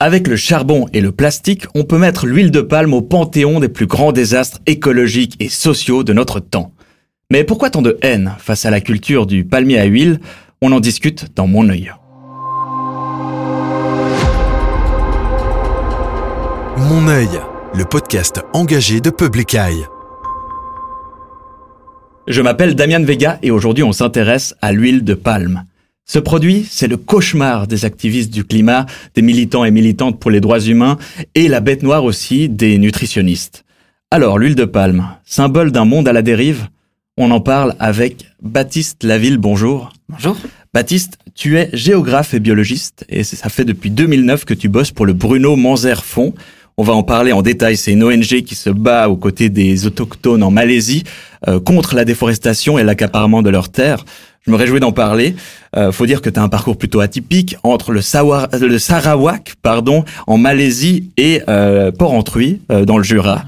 Avec le charbon et le plastique, on peut mettre l'huile de palme au panthéon des plus grands désastres écologiques et sociaux de notre temps. Mais pourquoi tant de haine face à la culture du palmier à huile? On en discute dans Mon œil. Mon œil, le podcast engagé de Public Eye. Je m'appelle Damian Vega et aujourd'hui on s'intéresse à l'huile de palme. Ce produit, c'est le cauchemar des activistes du climat, des militants et militantes pour les droits humains et la bête noire aussi des nutritionnistes. Alors, l'huile de palme, symbole d'un monde à la dérive, on en parle avec Baptiste Laville, bonjour. Bonjour. Baptiste, tu es géographe et biologiste et ça fait depuis 2009 que tu bosses pour le Bruno Manzer Fonds. On va en parler en détail. C'est une ONG qui se bat aux côtés des autochtones en Malaisie euh, contre la déforestation et l'accaparement de leurs terres. Je me réjouis d'en parler. Euh, faut dire que tu as un parcours plutôt atypique entre le, Sarawak pardon, en Malaisie et euh, Port-Entruy euh, dans le Jura.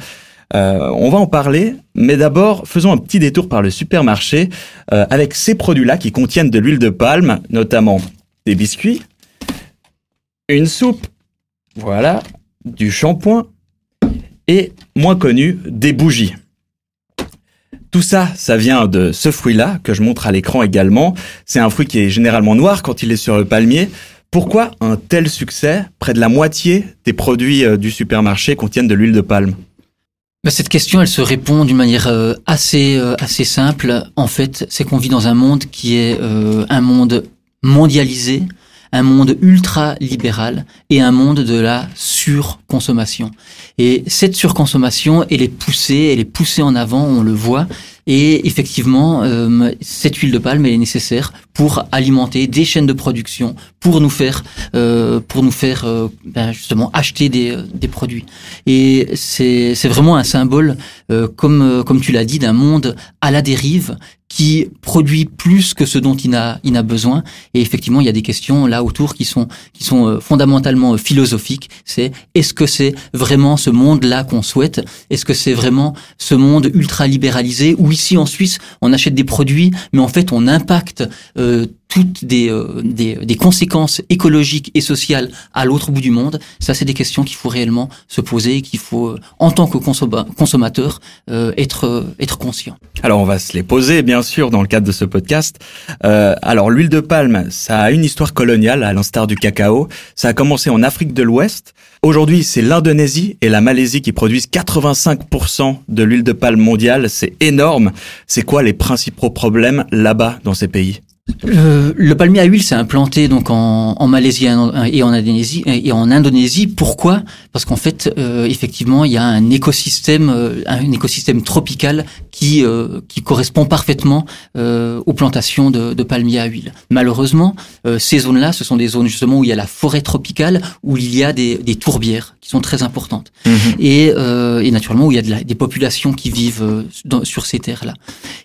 Euh, on va en parler, mais d'abord faisons un petit détour par le supermarché euh, avec ces produits-là qui contiennent de l'huile de palme, notamment des biscuits, une soupe, voilà, du shampoing et moins connu des bougies. Tout ça, ça vient de ce fruit-là, que je montre à l'écran également. C'est un fruit qui est généralement noir quand il est sur le palmier. Pourquoi un tel succès Près de la moitié des produits euh, du supermarché contiennent de l'huile de palme? Bah, cette question, elle se répond d'une manière euh, euh, assez simple. En fait, c'est qu'on vit dans un monde qui est un monde mondialisé, un monde ultra libéral et un monde de la surconsommation. Et cette surconsommation, elle est poussée, elle est poussée en avant, on le voit. Et effectivement, euh, cette huile de palme elle est nécessaire pour alimenter des chaînes de production, pour nous faire, euh, pour nous faire euh, ben justement acheter des, des produits. Et c'est vraiment un symbole, euh, comme comme tu l'as dit, d'un monde à la dérive qui produit plus que ce dont il a, il a besoin. Et effectivement, il y a des questions là autour qui sont, qui sont euh, fondamentalement euh, philosophiques. C'est est-ce que c'est vraiment ce monde-là qu'on souhaite? Est-ce que c'est vraiment ce monde ultra libéralisé où ici en Suisse on achète des produits, mais en fait on impacte euh, toutes des, euh, des, des, conséquences écologiques et sociales à l'autre bout du monde, ça c'est des questions qu'il faut réellement se poser et qu'il faut, euh, en tant que consommateur, euh, être, euh, être conscient. Alors on va se les poser bien sûr dans le cadre de ce podcast. Euh, alors l'huile de palme, ça a une histoire coloniale à l'instar du cacao. Ça a commencé en Afrique de l'Ouest. Aujourd'hui c'est l'Indonésie et la Malaisie qui produisent 85% de l'huile de palme mondiale. C'est énorme. C'est quoi les principaux problèmes là-bas dans ces pays? Le, le, palmier à huile s'est implanté donc en, Malaisie et en Indonésie. Et en Indonésie, pourquoi? Parce qu'en fait, euh, effectivement, il y a un écosystème, euh, un écosystème tropical qui euh, qui correspond parfaitement euh, aux plantations de, de palmiers à huile. Malheureusement, euh, ces zones-là, ce sont des zones justement où il y a la forêt tropicale, où il y a des, des tourbières qui sont très importantes, mmh. et, et, naturellement où il y a de la, des populations qui vivent dans, sur ces terres-là.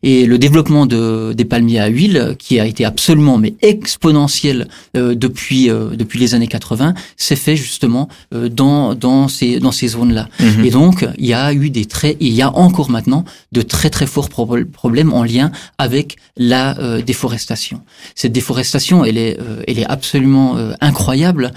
Et le développement de, des palmiers à huile, qui a été absolument mais exponentiel euh, depuis euh, depuis les années 80, s'est fait justement euh, dans dans ces dans ces zones-là. Mmh. Et donc il y a eu des très il y a encore maintenant de très très forts pro problèmes en lien avec la euh, déforestation. Cette déforestation, elle est euh, elle est absolument euh, incroyable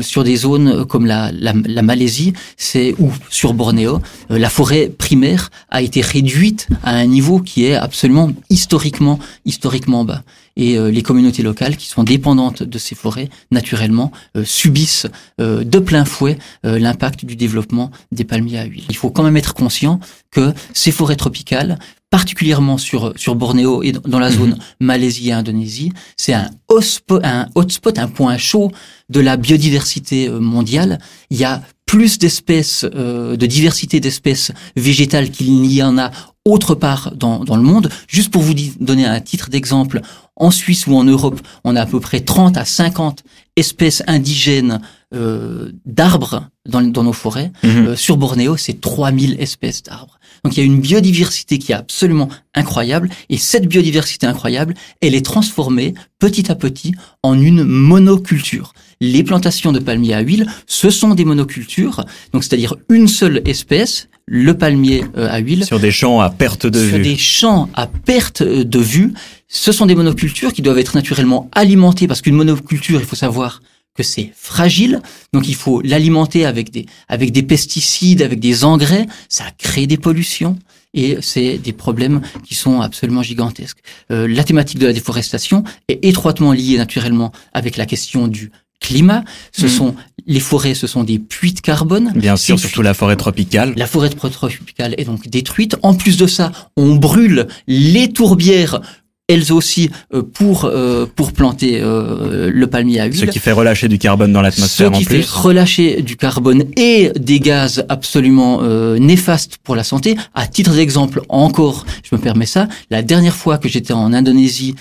sur des zones comme la la, la Malaisie, c'est ou sur Bornéo, la forêt primaire a été réduite à un niveau qui est absolument historiquement historiquement bas et euh, les communautés locales qui sont dépendantes de ces forêts, naturellement, euh, subissent euh, de plein fouet l'impact du développement des palmiers à huile. Il faut quand même être conscient que ces forêts tropicales particulièrement sur sur Bornéo et dans la zone mmh. Malaisie et Indonésie, c'est un hotspot, un hotspot, un point chaud de la biodiversité mondiale. Il y a plus d'espèces, euh, de diversité d'espèces végétales qu'il n'y en a autre part dans, dans le monde. Juste pour vous donner un titre d'exemple, en Suisse ou en Europe, on a à peu près 30 à 50 espèces indigènes euh, d'arbres dans, dans, nos forêts. Mmh. Euh, sur Bornéo, c'est 3000 espèces d'arbres. Donc il y a une biodiversité qui est absolument incroyable et cette biodiversité incroyable, elle est transformée petit à petit en une monoculture. Les plantations de palmiers à huile, ce sont des monocultures, donc c'est-à-dire une seule espèce, le palmier euh, à huile. Sur des champs à perte de sur vue. Sur des champs à perte de vue. Ce sont des monocultures qui doivent être naturellement alimentées parce qu'une monoculture, il faut savoir que c'est fragile, donc il faut l'alimenter avec des, avec des pesticides, avec des engrais, ça crée des pollutions et c'est des problèmes qui sont absolument gigantesques. Euh, la thématique de la déforestation est étroitement liée naturellement avec la question du climat. Ce Mhm. sont les forêts, ce sont des puits de carbone. Bien sûr, surtout la forêt tropicale. la forêt tropicale est donc détruite. En plus de ça, on brûle les tourbières, elles aussi, euh, pour euh, pour planter euh, le palmier à huile. Ce qui fait relâcher du carbone dans l'atmosphère en qui fait plus. relâcher du carbone et des gaz absolument néfastes pour la santé. À titre d'exemple, encore, je me permets ça, la dernière fois que j'étais en Indonésie,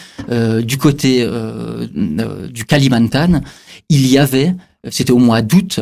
du côté du Kalimantan, il y avait, c'était au mois d'août,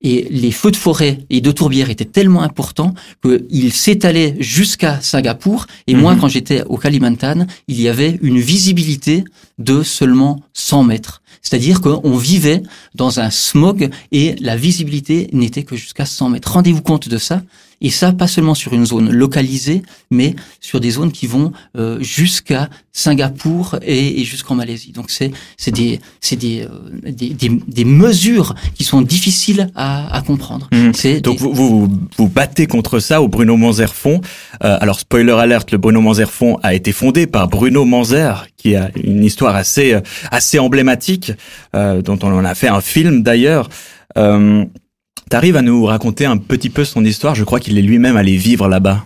et les feux de forêt et de tourbières étaient tellement importants qu'ils s'étalaient jusqu'à Singapour. Et moi, Mhm. quand j'étais au Kalimantan, il y avait une visibilité de seulement 100 mètres. C'est-à-dire qu'on vivait dans un smog et la visibilité n'était que jusqu'à 100 mètres. Rendez-vous compte de ça. Et ça, pas seulement sur une zone localisée, mais sur des zones qui vont euh, jusqu'à Singapour et, et jusqu'en Malaisie. Donc c'est c'est des c'est des, euh, des, des des mesures qui sont difficiles à, à comprendre. C'est Donc des- vous, vous vous battez contre ça au Bruno Manzer Fonds. Euh, alors spoiler alerte, le Bruno Manzer Fonds a été fondé par Bruno Manzer, qui a une histoire assez euh, assez emblématique, euh, dont on en a fait un film d'ailleurs. Euh, T'arrives à nous raconter un petit peu son histoire? Je crois qu'il est lui-même allé vivre là-bas.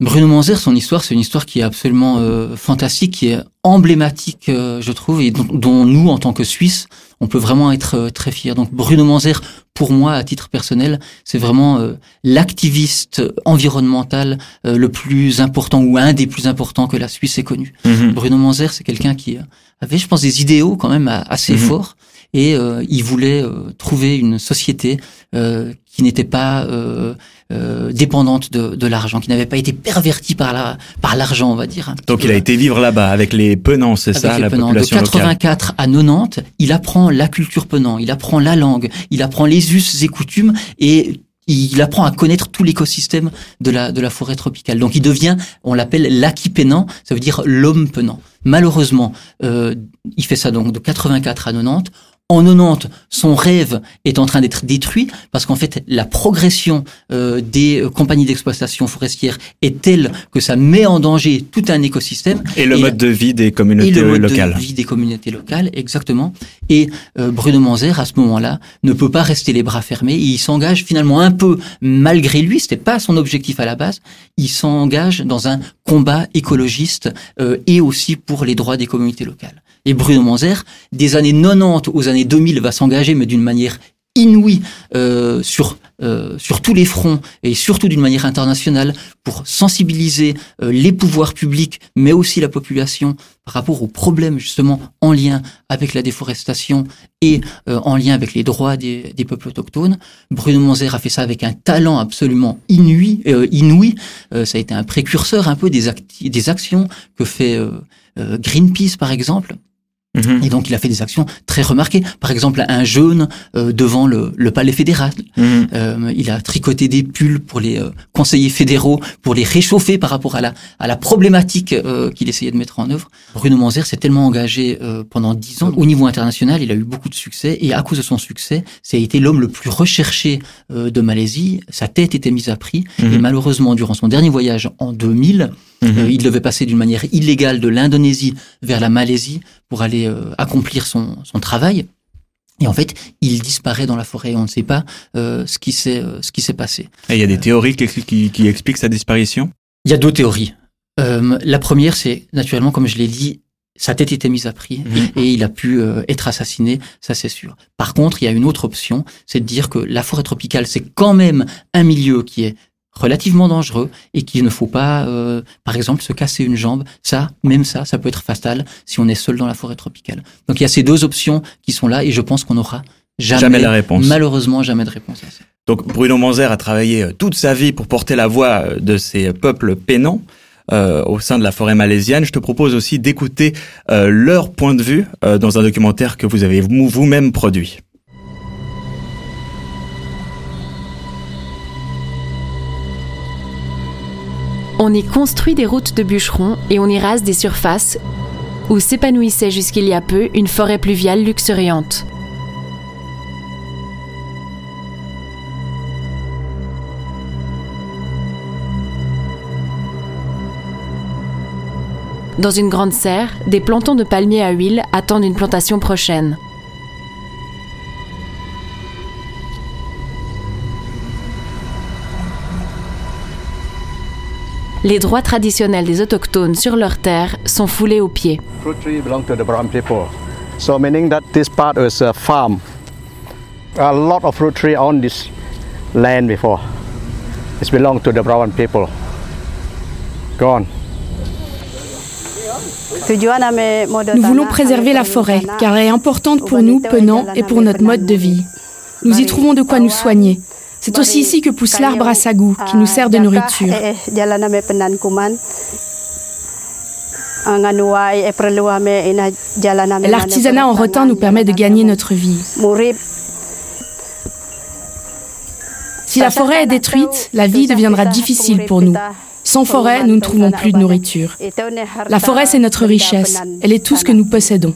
Bruno Manzer, son histoire, c'est une histoire qui est absolument euh, fantastique, qui est emblématique, euh, je trouve, et dont, dont nous, en tant que Suisses, on peut vraiment être euh, très fiers. Donc Bruno Manzer, pour moi, à titre personnel, c'est vraiment l'activiste environnemental le plus important ou un des plus importants que la Suisse ait connu. Bruno Manzer, c'est quelqu'un qui avait, je pense, des idéaux quand même assez Mhm. forts et euh, il voulait euh, trouver une société euh, qui n'était pas euh, euh, dépendante de, de l'argent, qui n'avait pas été pervertie par la par l'argent, on va dire. petit Donc il a été vivre là-bas avec les penants, c'est ça, les la Penants. population De locale. 84 à 90, il apprend la culture penant, il apprend la langue, il apprend les us et coutumes et il apprend à connaître tout l'écosystème de la, de la forêt tropicale. Donc il devient, on l'appelle l'acquis penant, ça veut dire l'homme penant. Malheureusement, euh, il fait ça donc de 84 à 90. En 90, son rêve est en train d'être détruit parce qu'en fait, la progression euh, des euh, compagnies d'exploitation forestière est telle que ça met en danger tout un écosystème Et le Et- mode de vie des et communautés le mode locales. de vie des communautés locales, exactement. Et euh, Bruno Manzer, à ce moment-là, ne peut pas rester les bras fermés. Il s'engage finalement un peu malgré lui. C'était pas son objectif à la base. Il s'engage dans un combat écologiste euh, et aussi pour les droits des communautés locales. Et Bruno Manzer, des années 90 aux années 2000, va s'engager, mais d'une manière inouïe euh, sur euh, sur tous les fronts et surtout d'une manière internationale pour sensibiliser euh, les pouvoirs publics mais aussi la population par rapport aux problèmes justement en lien avec la déforestation et en lien avec les droits des, des peuples autochtones. Bruno Monzer a fait ça avec un talent absolument inouï. inouï. Ça a été un précurseur un peu des, des actions que fait Greenpeace par exemple. Mhm, Et donc il a fait des actions très remarquées. Par exemple, un jeune euh, devant le, le palais fédéral. mhm. Euh, il a tricoté des pulls pour les euh, conseillers fédéraux, pour les réchauffer par rapport à la, à la problématique euh, qu'il essayait de mettre en œuvre. Bruno Manzer s'est tellement engagé euh, pendant dix ans. Au niveau international, il a eu beaucoup de succès. Et à cause de son succès, ça a été l'homme le plus recherché euh, de Malaisie. Sa tête était mise à prix. Et Mhm. malheureusement, durant son dernier voyage en 2000, Mhm. euh, il devait passer d'une manière illégale de l'Indonésie vers la Malaisie pour aller euh, accomplir son, son travail. Et en fait, il disparaît dans la forêt. On ne sait pas euh, ce qui s'est euh, ce qui s'est passé. Et il y a des théories qui, qui, qui expliquent sa disparition? Il y a deux théories. Euh, la première, c'est naturellement, comme je l'ai dit, sa tête était mise à prix Mhm. et il a pu être assassiné, ça c'est sûr. Par contre, il y a une autre option, c'est de dire que la forêt tropicale, c'est quand même un milieu qui est relativement dangereux et qu'il ne faut pas, euh, par exemple, se casser une jambe. Ça, même ça, ça peut être fatal si on est seul dans la forêt tropicale. Donc il y a ces deux options qui sont là et je pense qu'on n'aura jamais, Jamais la réponse. malheureusement, jamais de réponse à ça. Donc Bruno Manzer a travaillé euh, toute sa vie pour porter la voix euh, de ces peuples pénants euh, au sein de la forêt malaisienne. Je te propose aussi d'écouter euh, leur point de vue euh, dans un documentaire que vous avez vous- vous-même produit. On y construit des routes de bûcherons et on y rase des surfaces où s'épanouissait jusqu'il y a peu une forêt pluviale luxuriante. Dans une grande serre, des plantons de palmiers à huile attendent une plantation prochaine. Les droits traditionnels des autochtones sur leurs terres sont foulés aux pieds. Fruit tree belong to the brown people. So meaning that this part was a farm. A lot of fruit tree on this land before. It belong to the brown people. Gone. Nous voulons préserver la forêt car elle est importante pour nous, penants, et pour notre mode de vie. Nous y trouvons de quoi nous soigner. C'est aussi ici que pousse l'arbre à sagou qui nous sert de nourriture. L'artisanat en rotin nous permet de gagner notre vie. Si la forêt est détruite, la vie deviendra difficile pour nous. Sans forêt, nous ne trouvons plus de nourriture. La forêt, c'est notre richesse. Elle est tout ce que nous possédons.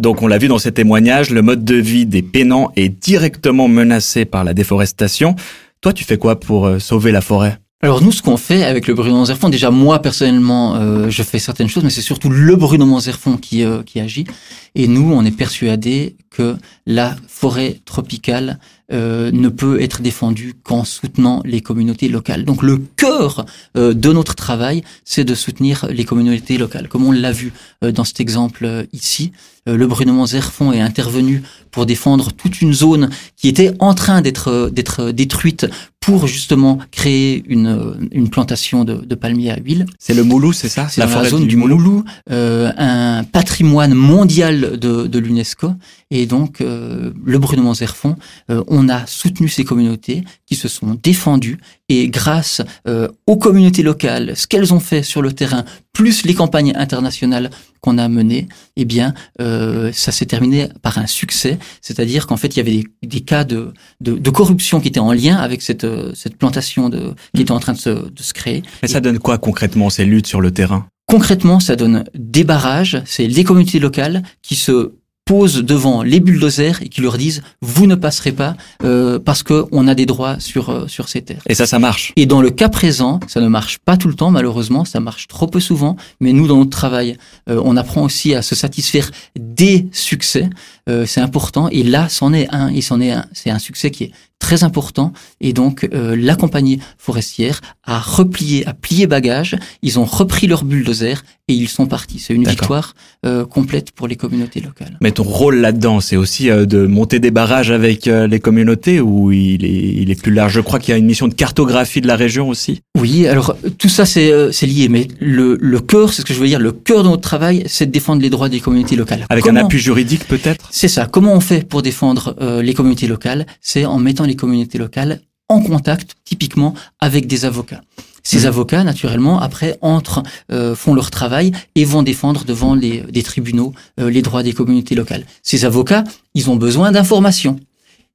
Donc on l'a vu dans ces témoignages, le mode de vie des pénants est directement menacé par la déforestation. Toi, tu fais quoi pour euh, sauver la forêt? Alors nous, ce qu'on fait avec le Bruno Manzerfond, déjà moi personnellement, euh, je fais certaines choses, mais c'est surtout le Bruno Manzerfond qui, euh, qui agit. Et nous, on est persuadés que la forêt tropicale euh, ne peut être défendue qu'en soutenant les communautés locales. Donc le cœur euh, de notre travail, c'est de soutenir les communautés locales. Comme on l'a vu euh, dans cet exemple ici, le Brunement Zerfond est intervenu pour défendre toute une zone qui était en train d'être d'être détruite pour justement créer une, une plantation de, de palmiers à huile. C'est le Moulou, c'est ça? C'est la, forêt zone du, Moulou, un patrimoine mondial de, de l'UNESCO. Et donc, euh, le Brunement Zerfond, euh, on a soutenu ces communautés qui se sont défendues et grâce euh, aux communautés locales, ce qu'elles ont fait sur le terrain, plus les campagnes internationales qu'on a menées, eh bien, euh, ça s'est terminé par un succès. C'est-à-dire qu'en fait, il y avait des, des cas de, de, de, corruption qui étaient en lien avec cette, cette plantation de, qui était en train de se, de se créer. Mais ça donne quoi concrètement ces luttes sur le terrain? Concrètement, ça donne des barrages. C'est les communautés locales qui se posent devant les bulldozers et qui leur disent vous ne passerez pas euh, parce que on a des droits sur euh, sur ces terres. Et ça, ça marche. Et dans le cas présent, ça ne marche pas tout le temps malheureusement, ça marche trop peu souvent. Mais nous, dans notre travail, euh, on apprend aussi à se satisfaire des succès. Euh, c'est important. Et là, c'en est un. Et c'en est un. C'est un succès qui est très important. Et donc, euh, la compagnie forestière a replié, a plié bagage. Ils ont repris leur bulldozer et ils sont partis. C'est une victoire euh, complète pour les communautés locales. Mais ton rôle là-dedans, c'est aussi euh, de monter des barrages avec euh, les communautés ou il est, il est plus large? Je crois qu'il y a une mission de cartographie de la région aussi. Oui, alors tout ça c'est euh, c'est lié, mais le, le cœur, c'est ce que je veux dire, le cœur de notre travail, c'est de défendre les droits des communautés locales. Avec Comment un appui juridique peut-être? C'est ça. Comment on fait pour défendre les communautés locales? C'est en mettant les communautés locales en contact, typiquement, avec des avocats. Ces mmh. avocats, naturellement, après, entrent, euh, font leur travail et vont défendre devant les, des tribunaux euh, les droits des communautés locales. Ces avocats, ils ont besoin d'informations.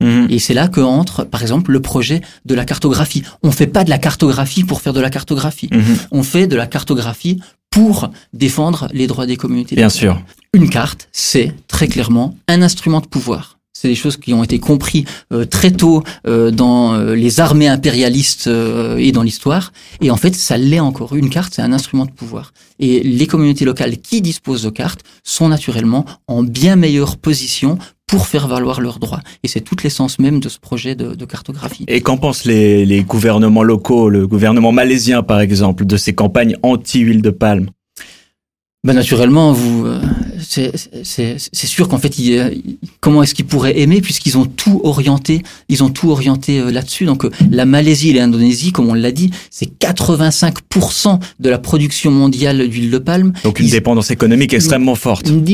Mmh. Et c'est là que entre, par exemple, le projet de la cartographie. On fait pas de la cartographie pour faire de la cartographie. Mmh. On fait de la cartographie pour défendre les droits des communautés. Bien sûr. Une carte, c'est très clairement un instrument de pouvoir. C'est des choses qui ont été compris euh, très tôt euh, dans euh, les armées impérialistes euh, et dans l'histoire. Et en fait, ça l'est encore. Une carte, c'est un instrument de pouvoir. Et les communautés locales qui disposent de cartes sont naturellement en bien meilleure position pour faire valoir leurs droits. Et c'est toute l'essence même de ce projet de, de cartographie. Et qu'en pensent les, les gouvernements locaux, le gouvernement malaisien par exemple, de ces campagnes anti-huile de palme? Ben naturellement, vous, euh, c'est sûr qu'en fait, il, comment est-ce qu'ils pourraient aimer puisqu'ils ont tout orienté, ils ont tout orienté euh, là-dessus. Donc, euh, la Malaisie et l'Indonésie, comme on l'a dit, c'est 85% de la production mondiale d'huile de palme. Donc, une ils, dépendance économique extrêmement forte. Une,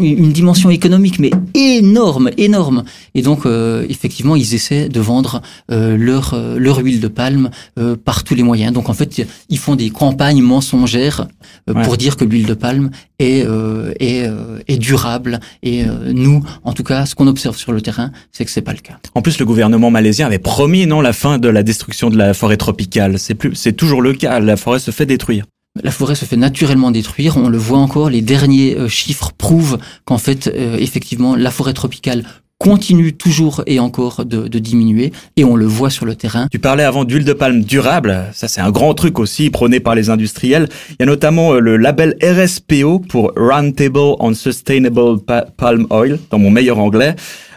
une, dimension économique, mais énorme, énorme. Et donc, euh, effectivement, ils essaient de vendre euh, leur leur huile de palme euh, par tous les moyens. Donc, en fait, ils font des campagnes mensongères ouais. pour dire que l'huile de palme est, euh, est, euh, est, durable. Et euh, nous, en tout cas, ce qu'on observe sur le terrain, c'est que c'est pas le cas. En plus, le gouvernement malaisien avait promis non la fin de la destruction de la forêt tropicale. C'est plus, c'est toujours le cas. La forêt se fait détruire. La forêt se fait naturellement détruire. On le voit encore. Les derniers chiffres prouvent qu'en fait, effectivement, la forêt tropicale continue toujours et encore de, de, diminuer et on le voit sur le terrain. Tu parlais avant d'huile de palme durable, ça c'est un grand truc aussi prôné par les industriels. Il y a notamment euh, le label RSPO pour Roundtable on Sustainable Palm Oil, dans mon meilleur anglais.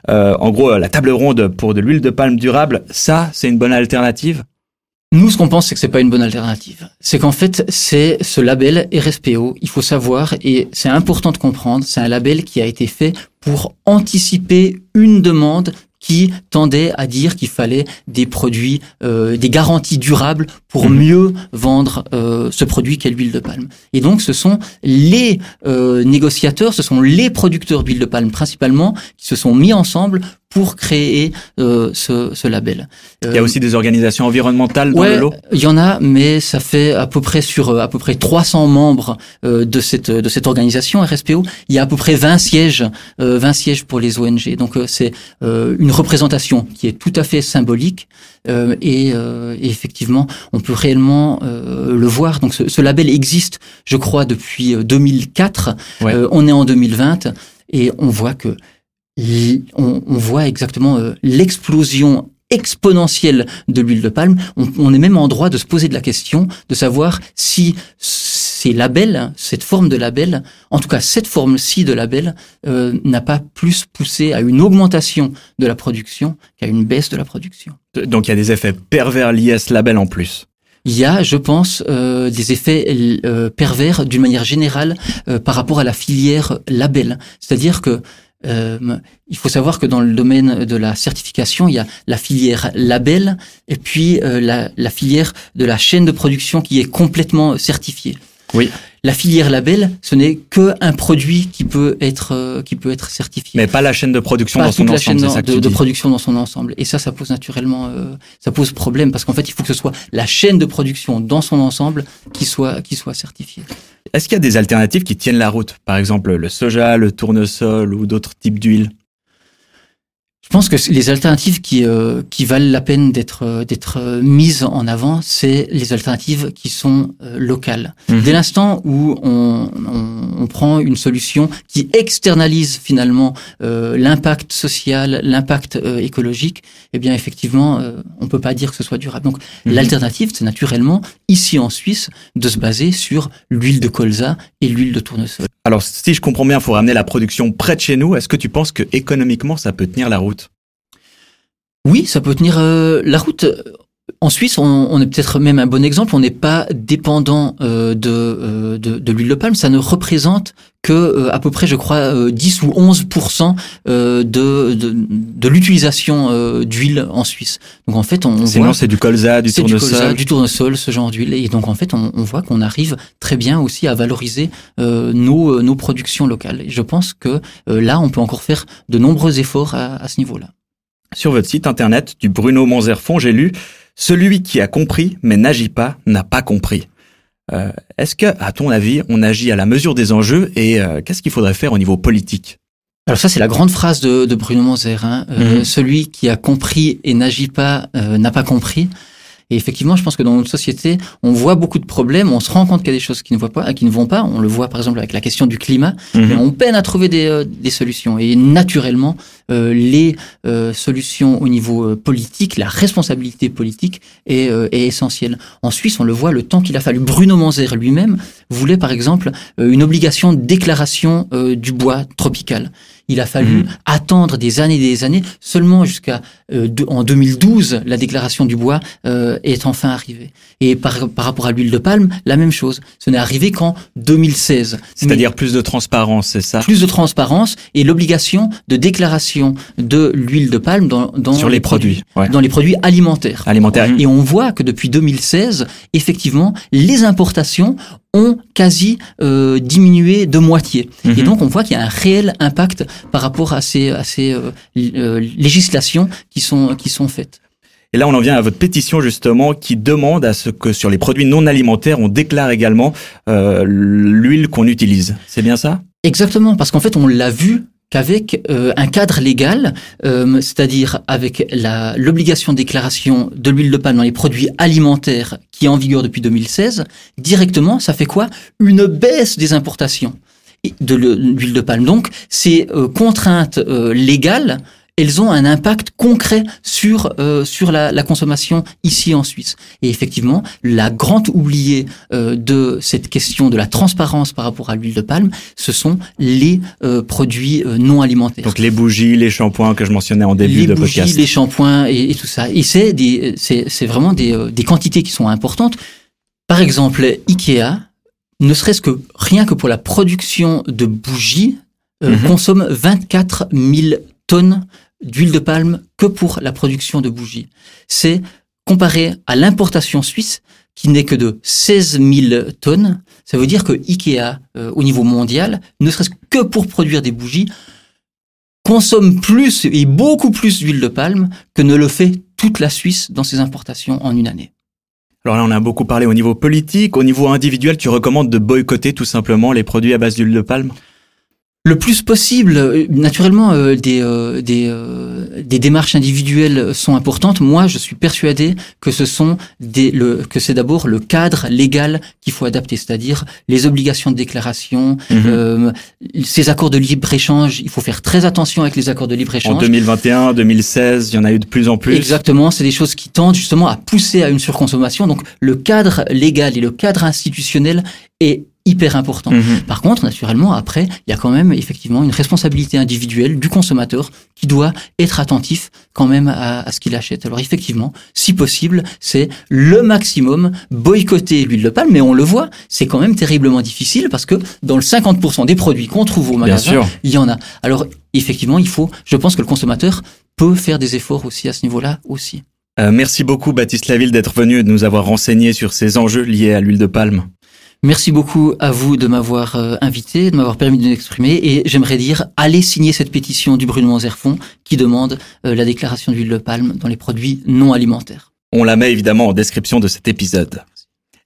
Euh, en gros, la table ronde pour de l'huile de palme durable, ça c'est une bonne alternative? Nous, ce qu'on pense, c'est que c'est pas une bonne alternative. C'est qu'en fait, c'est ce label RSPO. Il faut savoir, et c'est important de comprendre, c'est un label qui a été fait pour anticiper une demande qui tendait à dire qu'il fallait des produits, euh, des garanties durables pour mhm. mieux vendre euh, ce produit qu'est l'huile de palme. Et donc, ce sont les euh, négociateurs, ce sont les producteurs d'huile de palme principalement qui se sont mis ensemble pour créer euh, ce, ce, label. il y a aussi des organisations environnementales dans le lot? Il y en a, mais ça fait à peu près sur à peu près 300 membres de cette de cette organisation RSPO. Il y a à peu près 20 sièges, 20 sièges pour les ONG. Donc c'est une représentation qui est tout à fait symbolique et, et effectivement on peut réellement euh, le voir. Donc ce, label existe, je crois, depuis 2004. Euh, euh, on est en 2020 et on voit que on, voit exactement l'explosion exponentielle de l'huile de palme. On, est même en droit de se poser de la question de savoir si ces labels, cette forme de label, en tout cas cette forme-ci de label, n'a pas plus poussé à une augmentation de la production qu'à une baisse de la production. Donc il y a des effets pervers liés à ce label en plus il y a, je pense, euh, des effets euh, pervers d'une manière générale euh, par rapport à la filière label. C'est-à-dire que il faut savoir que dans le domaine de la certification, il y a la filière label et puis la, la, filière de la chaîne de production qui est complètement certifiée. Oui. La filière label, ce n'est que un produit qui peut être euh, qui peut être certifié. Mais pas la chaîne de production dans son la ensemble. Chaîne de, de, production dans son ensemble. Et ça, ça pose naturellement, euh, ça pose problème parce qu'en fait, il faut que ce soit la chaîne de production dans son ensemble qui soit qui soit certifiée. Est-ce qu'il y a des alternatives qui tiennent la route? Par exemple, le soja, le tournesol ou d'autres types d'huile? Je pense que les alternatives qui euh, qui valent la peine d'être euh, d'être euh, mises en avant, c'est les alternatives qui sont locales. Mhm. Dès l'instant où on, on, on, prend une solution qui externalise finalement l'impact social, l'impact écologique, eh bien effectivement, on peut pas dire que ce soit durable. Donc mhm. l'alternative, c'est naturellement ici en Suisse de se baser sur l'huile de colza et l'huile de tournesol. Alors si je comprends bien, il faut ramener la production près de chez nous. Est-ce que tu penses que économiquement ça peut tenir la route? Oui, ça peut tenir euh, la route. En Suisse, on, est peut-être même un bon exemple. On n'est pas dépendant euh, euh, de, de, l'huile de palme. Ça ne représente que à peu près, je crois, 10 ou 11 de, de, de l'utilisation d'huile en Suisse. Donc en fait, on voit c'est du colza, du tournesol, du, tournesol, ce genre d'huile. Et donc en fait, on, voit qu'on arrive très bien aussi à valoriser nos, nos productions locales. Et je pense que là, on peut encore faire de nombreux efforts à, à ce niveau-là. Sur votre site internet du Bruno Monzerfond, j'ai lu Celui qui a compris mais n'agit pas n'a pas compris. Euh, Est-ce que, à ton avis, on agit à la mesure des enjeux et euh, qu'est-ce qu'il faudrait faire au niveau politique? Alors ça, c'est la grande phrase de, de Bruno Monzer. Hein. Euh, mhm. Celui qui a compris et n'agit pas euh, n'a pas compris. Et effectivement, je pense que dans notre société, on voit beaucoup de problèmes, on se rend compte qu'il y a des choses qui ne, voient pas, qui ne vont pas. On le voit par exemple avec la question du climat, mhm. mais on peine à trouver des, euh, des solutions. Et naturellement, euh, les euh, solutions au niveau politique, la responsabilité politique est, est, essentielle. En Suisse, on le voit, le temps qu'il a fallu. Bruno Manzer lui-même voulait par exemple une obligation de déclaration du bois tropical. Il a fallu mhm. attendre des années et des années. Seulement jusqu'à euh, en 2012, la déclaration du bois euh, est enfin arrivée. Et par, par rapport à l'huile de palme, la même chose. Ce n'est arrivé qu'en 2016. C'est-à-dire plus de transparence, c'est ça? Plus de transparence et l'obligation de déclaration de l'huile de palme dans, dans sur les, produits, dans les produits alimentaires. Alimentaires. Et on voit que depuis 2016, effectivement, les importations ont quasi euh, diminué de moitié. Et mhm. donc on voit qu'il y a un réel impact par rapport à ces, à ces euh, euh, législations qui sont, qui sont faites. Et là, on en vient à votre pétition justement qui demande à ce que sur les produits non alimentaires, on déclare également euh, l'huile qu'on utilise. C'est bien ça? Exactement, parce qu'en fait, on l'a vu qu'avec euh, un cadre légal, euh, c'est-à-dire avec l'obligation de déclaration de l'huile de palme dans les produits alimentaires qui est en vigueur depuis 2016, directement, ça fait quoi? Une baisse des importations de l'huile de palme. Donc, ces contraintes légales elles ont un impact concret sur euh, sur la, la, consommation ici en Suisse. Et effectivement, la grande oubliée euh, de cette question de la transparence par rapport à l'huile de palme, ce sont les euh, produits non alimentaires. Donc les bougies, les shampoings que je mentionnais en début les de bougies, podcast. Les shampoings et, et tout ça. Et c'est des c'est vraiment des des quantités qui sont importantes. Par exemple, Ikea, ne serait-ce que rien que pour la production de bougies, euh, Mhm. consomme 24 000 tonnes d'huile de palme que pour la production de bougies. C'est comparé à l'importation suisse qui n'est que de 16 000 tonnes. Ça veut dire que Ikea, euh, au niveau mondial, ne serait-ce que pour produire des bougies, consomme plus et beaucoup plus d'huile de palme que ne le fait toute la Suisse dans ses importations en une année. Alors là, on a beaucoup parlé au niveau politique. Au niveau individuel, tu recommandes de boycotter tout simplement les produits à base d'huile de palme? Le plus possible, euh, naturellement, euh, des, euh, des, euh, des démarches individuelles sont importantes. Moi, je suis persuadé que ce sont des, le, que c'est d'abord le cadre légal qu'il faut adapter, c'est-à-dire les obligations de déclaration, euh, ces accords de libre échange. Il faut faire très attention avec les accords de libre En échange. 2021, 2016, il y en a eu de plus en plus. Exactement, c'est des choses qui tendent justement à pousser à une surconsommation. Donc le cadre légal et le cadre institutionnel est hyper important. Mhm. Par contre, naturellement, après, il y a quand même effectivement une responsabilité individuelle du consommateur qui doit être attentif quand même à, à ce qu'il achète. Alors effectivement, si possible, c'est le maximum boycotter l'huile de palme, mais on le voit, c'est quand même terriblement difficile parce que dans le 50% des produits qu'on trouve au magasin, il y en a. Alors effectivement, il faut, je pense que le consommateur peut faire des efforts aussi à ce niveau-là aussi. Euh, merci beaucoup, Baptiste Laville, d'être venu et de nous avoir renseigné sur ces enjeux liés à l'huile de palme. Merci beaucoup à vous de m'avoir euh, invité, de m'avoir permis de m'exprimer et j'aimerais dire allez signer cette pétition du Bruno Zerfond qui demande euh, la déclaration d'huile de palme dans les produits non alimentaires. On la met évidemment en description de cet épisode.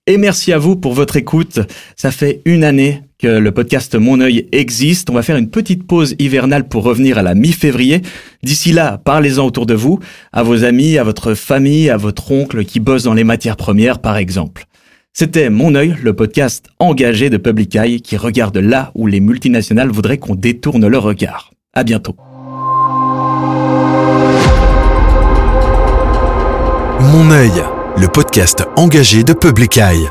Et merci à vous pour votre écoute. Ça fait une année que le podcast Mon œil existe. On va faire une petite pause hivernale pour revenir à la mi-février. D'ici là, parlez-en autour de vous, à vos amis, à votre famille, à votre oncle qui bosse dans les matières premières par exemple. C'était Mon œil, le podcast engagé de Public Eye qui regarde là où les multinationales voudraient qu'on détourne le regard. À bientôt. Mon œil, le podcast engagé de Public Eye.